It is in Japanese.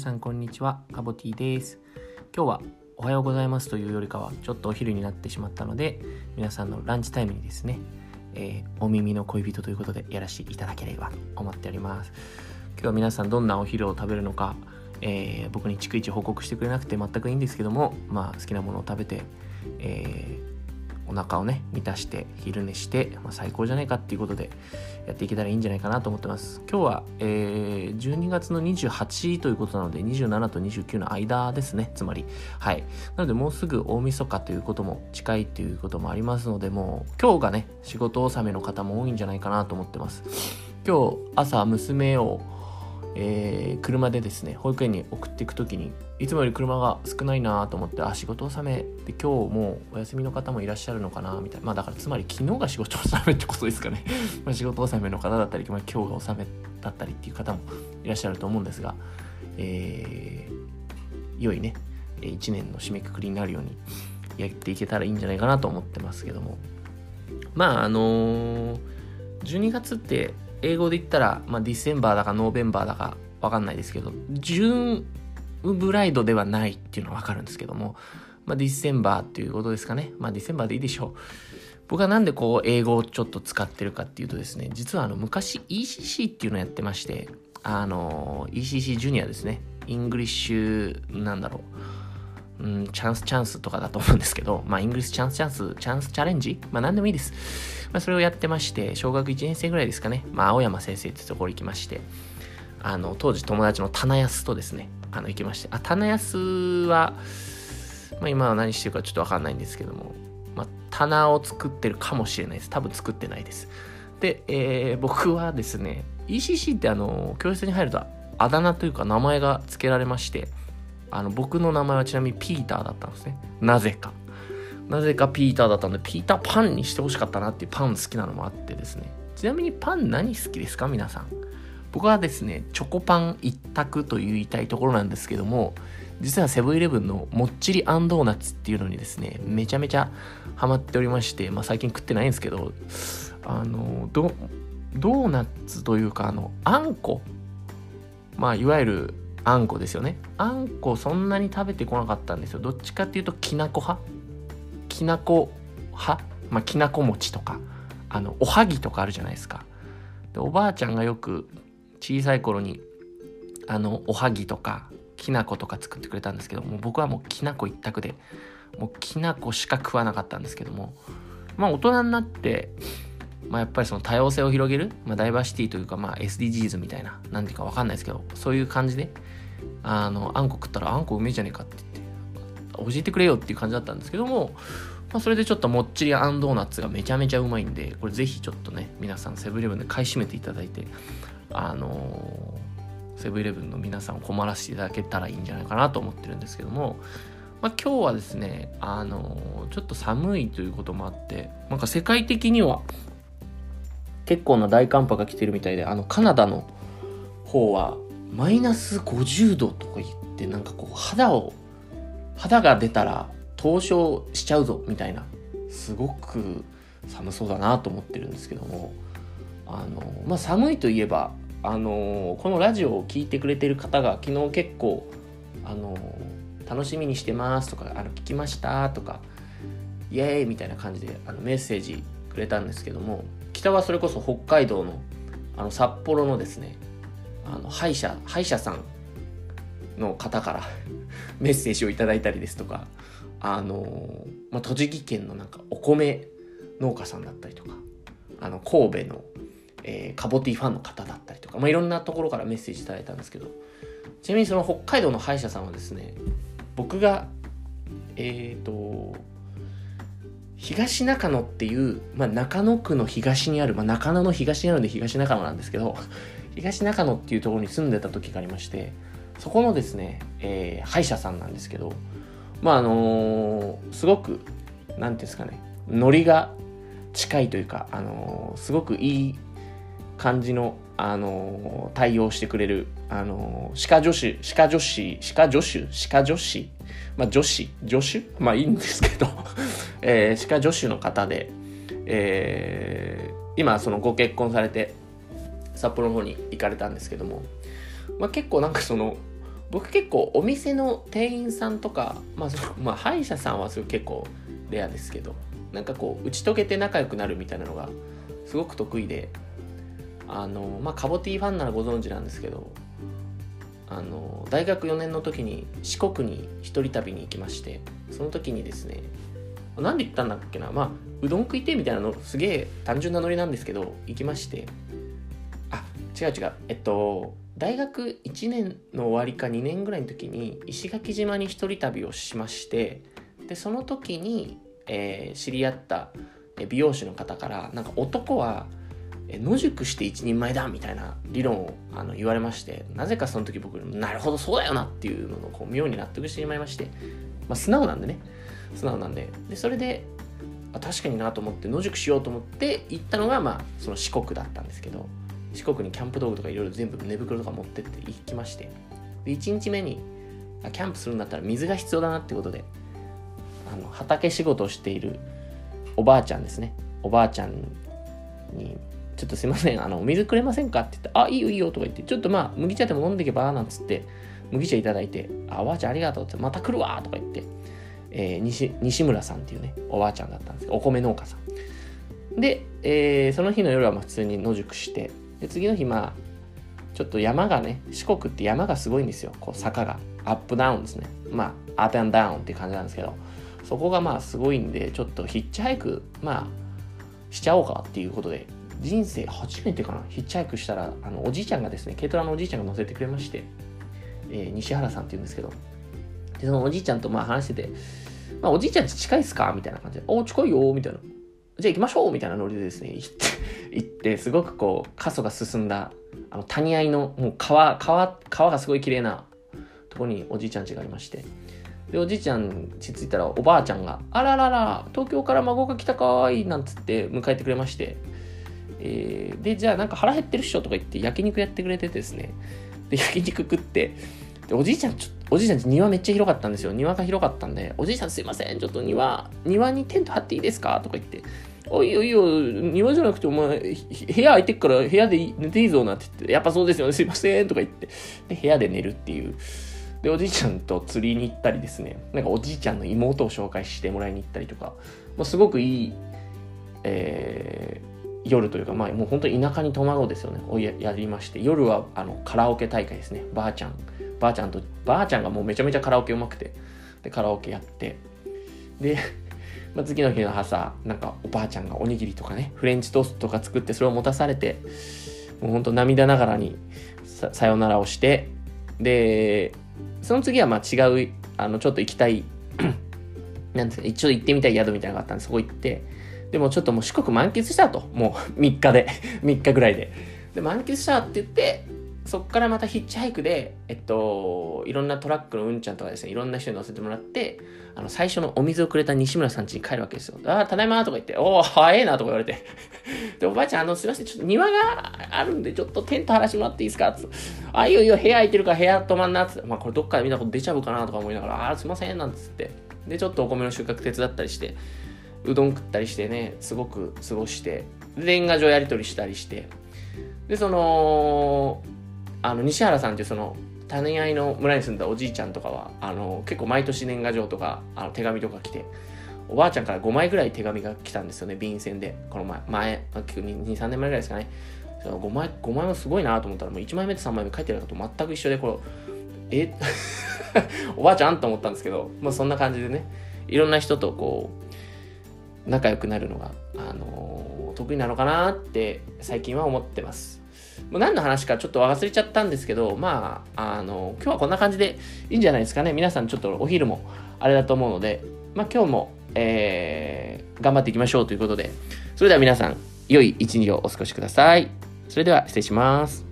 さんこんにちはカボティです。今日はおはようございますというよりかはちょっとお昼になってしまったので皆さんのランチタイムにですね、えー、お耳の恋人ということでやらせていただければと思っております。今日は皆さんどんなお昼を食べるのか、えー、僕に逐一報告してくれなくて全くいいんですけどもまあ好きなものを食べて、えーお腹をね満たして昼寝して、まあ、最高じゃないかっていうことでやっていけたらいいんじゃないかなと思ってます。今日は、えー、12月の28ということなので27と29の間ですね。つまりはい。なのでもうすぐ大晦日ということも近いっていうこともありますのでもう今日がね仕事納めの方も多いんじゃないかなと思ってます。今日朝娘をえー、車でですね保育園に送っていく時にいつもより車が少ないなと思ってあ仕事納めで今日もうお休みの方もいらっしゃるのかなみたいなまあだからつまり昨日が仕事納めってことですかね。ま仕事納めの方だったり、まあ、今日が納めだったりっていう方もいらっしゃると思うんですが、えー、良いね1年の締めくくりになるようにやっていけたらいいんじゃないかなと思ってますけども。まああのー、12月って英語で言ったら、まあ、ディセンバーだかノーベンバーだかわかんないですけど、ジューンブライドではないっていうのはわかるんですけども、まあ、ディセンバーっていうことですかね。まあ、ディセンバーでいいでしょう。僕はなんでこう、英語をちょっと使ってるかっていうとですね、実はあの、昔 ECC っていうのをやってまして、あの、ECC ジュニアですね。 English、なんだろう。うん、 chance chance とかだと思うんですけど、まあ、 English chance chance、chance challenge？まあ、なんでもいいです。まあ、それをやってまして、小学1年生ぐらいですかね、まあ、青山先生ってところ行きまして、あの、当時友達の棚安とですね、あの、行きまして、あ、棚安は、まあ、今は何してるかちょっとわかんないんですけども、まあ、棚を作ってるかもしれないです。多分作ってないです。で、えー、僕はですね、ECC ってあの、教室に入ると、あだ名というか名前が付けられまして、あの、僕の名前はちなみにピーターだったんですね。なぜか。なぜかピーターだったので、ピーターパンにしてほしかったなっていうパン好きなのもあってですね。ちなみにパン何好きですか？皆さん。僕はですね、チョコパン一択と言いたいところなんですけども、実はセブンイレブンのもっちりあんドーナツっていうのにですね、めちゃめちゃハマっておりまして、まあ最近食ってないんですけど、あの、ドーナツというか、あの、あんこ。まあいわゆるあんこですよね。あんこそんなに食べてこなかったんですよ。どっちかっていうときなこ派？きなこ派、まあ、きなこ餅とか。あのおはぎとかあるじゃないですか。でおばあちゃんがよく小さい頃にあのおはぎとかきな粉とか作ってくれたんですけども僕はもうきな粉一択でもうきな粉しか食わなかったんですけども。まあ大人になってまあ、やっぱりその多様性を広げる、まあ、ダイバーシティというか、まあ、SDGs みたいな、なんていうかわかんないですけど、そういう感じで、あの、あんこ食ったらあんこうめえじゃねえかって言って、教えてくれよっていう感じだったんですけども、まあ、それでちょっともっちりあんドーナツがめちゃめちゃうまいんで、これぜひちょっとね、皆さんセブンイレブンで買い占めていただいて、あのー、セブンイレブンの皆さんを困らせていただけたらいいんじゃないかなと思ってるんですけども、まあ、今日はですね、あの、ちょっと寒いということもあって、なんか世界的には結構な大寒波が来てるみたいで、あの、カナダの方はマイナス50度とか言って、なんかこう肌を、肌が出たら凍傷しちゃうぞみたいなすごく寒そうだなと思ってるんですけどもあのまあ寒いといえばあのこのラジオを聴いてくれてる方が昨日結構あの楽しみにしてますとかあの聞きましたとかイエーイみたいな感じであのメッセージくれたんですけども北はそれこそ北海道のあの札幌のですねあの歯医者歯医者さんの方から メッセージをいただいたりですとかあの、まあ、栃木県のなんかお米農家さんだったりとか、あの、神戸の、えー、カボティファンの方だったりとか、まあ、いろんなところからメッセージいただいたんですけど、ちなみにその北海道の歯医者さんはですね、僕が、えっ、ー、と、東中野っていう、まあ、中野区の東にある、まあ、中野の東にあるんで東中野なんですけど、東中野っていうところに住んでた時がありまして、そこのですね、えー、歯医者さんなんですけど、まああのー、すごく何ていうんですかねノリが近いというか、あのー、すごくいい感じの、あのー、対応してくれる、あの歯科女子歯科女子歯科助手歯科女子まあ女子助手？まあいいんですけど えー、歯科助手の方で、えー、今そのご結婚されて札幌の方に行かれたんですけども、まあ、結構なんかその僕結構お店の店員さんとか、まあ、まあ歯医者さんはそれ結構レアですけどなんかこう打ち解けて仲良くなるみたいなのがすごく得意であのまあカボティファンならご存知なんですけどあの大学4年の時に四国に一人旅に行きましてその時にですねなんで行ったんだっけなまあうどん食いてみたいなのすげえ単純なノリなんですけど行きましてあ違う違うえっと大学1年の終わりか2年ぐらいの時に石垣島に一人旅をしましてでその時に、えー、知り合った美容師の方からなんか男は野宿して一人前だみたいな理論をあの言われましてなぜかその時僕なるほどそうだよなっていうのをこう妙に納得してしまいまして、まあ、素直なんでね。素直なんで。でそれであ確かになと思って野宿しようと思って行ったのがまあその四国だったんですけど四国にキャンプ道具とかいろいろ全部寝袋とか持ってって行きましてで1日目にあキャンプするんだったら水が必要だなってことであの畑仕事をしているおばあちゃんですね。おばあちゃんにちょっとすいませんあのお水くれませんかって言ってあいいよいいよとか言ってちょっとまあ麦茶でも飲んでいけばなんつって麦茶いただいてあおばあちゃんありがとうってまた来るわとか言って、えー、西西村さんっていうねおばあちゃんだったんですけどお米農家さん。で、えー、その日の夜はまあ普通に野宿してで次の日まあちょっと山がね四国って山がすごいんですよ。こう坂が。アップダウンですね。まあアップアンダウンって感じなんですけどそこがまあすごいんでちょっとヒッチハイクまあしちゃおうかっていうことで人生初めてかなヒッチハイクしたらあのおじいちゃんがですね軽トラのおじいちゃんが乗せてくれまして、えー、西原さんっていうんですけどでそのおじいちゃんとまあ話してて、まあ、おじいちゃんち近いっすかみたいな感じで「お近いよ」みたいな。じゃあ行きましょうみたいなノリでですね、行って、行って、すごくこう、過疎が進んだ、あの、谷合の、もう川、川、川がすごい綺麗なとこにおじいちゃん家がありまして、で、おじいちゃん家着いたら、おばあちゃんが、あららら、東京から孫が来たかわいい、なんつって迎えてくれまして、えー、で、じゃあなんか腹減ってるっしょとか言って焼肉やってくれてですね、で、焼肉食って、で、おじいちゃん、ちょおじいちゃん庭めっちゃ広かったんですよ。庭が広かったんで、おじいちゃんすいません、ちょっと庭、庭にテント張っていいですかとか言って、おいおいよ、庭じゃなくてお前、部屋空いてっから部屋で寝ていいぞなって言って、やっぱそうですよね、すいませんとか言って、で、部屋で寝るっていう。で、おじいちゃんと釣りに行ったりですね、なんかおじいちゃんの妹を紹介してもらいに行ったりとか、もうすごくいい、えー、夜というか、まあもう本当に田舎に泊まろうですよね、をやりまして、夜はあのカラオケ大会ですね、ばあちゃん。ばあちゃんと、ばあちゃんがもうめちゃめちゃカラオケうまくて、で、カラオケやって、で、まあ、次の日の朝なんかおばあちゃんがおにぎりとかねフレンチトーストとか作ってそれを持たされてもうほんと涙ながらにささよならをしてでその次はまあ違うあのちょっと行きたい なんですか一応行ってみたい宿みたいなのがあったんでそこ行ってでもちょっともう四国満喫したともう3日で 3日ぐらいでで満喫したって言ってそっからまたヒッチハイクで、えっと、いろんなトラックのうんちゃんとかですね、いろんな人に乗せてもらって、あの、最初のお水をくれた西村さん家に帰るわけですよ。ああ、ただいまとか言って、おお、早いなとか言われて。で、おばあちゃん、あの、すいません、ちょっと庭があるんで、ちょっとテント張らしてもらっていいですか？つあ、いいよいいよ、部屋空いてるから部屋泊まんなつ。まあ、これどっかで見たこと出ちゃうかなとか思いながら、ああ、すいません、なんつって。で、ちょっとお米の収穫手伝ったりして、うどん食ったりしてね、すごく過ごして、年賀状やり取りしたりして、で、その、あの西原さんっていうその種合いの村に住んだおじいちゃんとかはあの結構毎年年賀状とかあの手紙とか来ておばあちゃんから5枚ぐらい手紙が来たんですよね便箋で。この前前23年前ぐらいですかね。5枚5枚もすごいなと思ったらもう1枚目と3枚目書いてるのと全く一緒でこれえ？おばあちゃん？と思ったんですけど、まあ、そんな感じでね。いろんな人とこう仲良くなるのが、あのー、得意なのかなって最近は思ってますもう何の話かちょっと忘れちゃったんですけど、まあ、あの、今日はこんな感じでいいんじゃないですかね。皆さんちょっとお昼もあれだと思うので、まあ今日も、えー、頑張っていきましょうということで、それでは皆さん、良い一日をお過ごしください。それでは失礼します。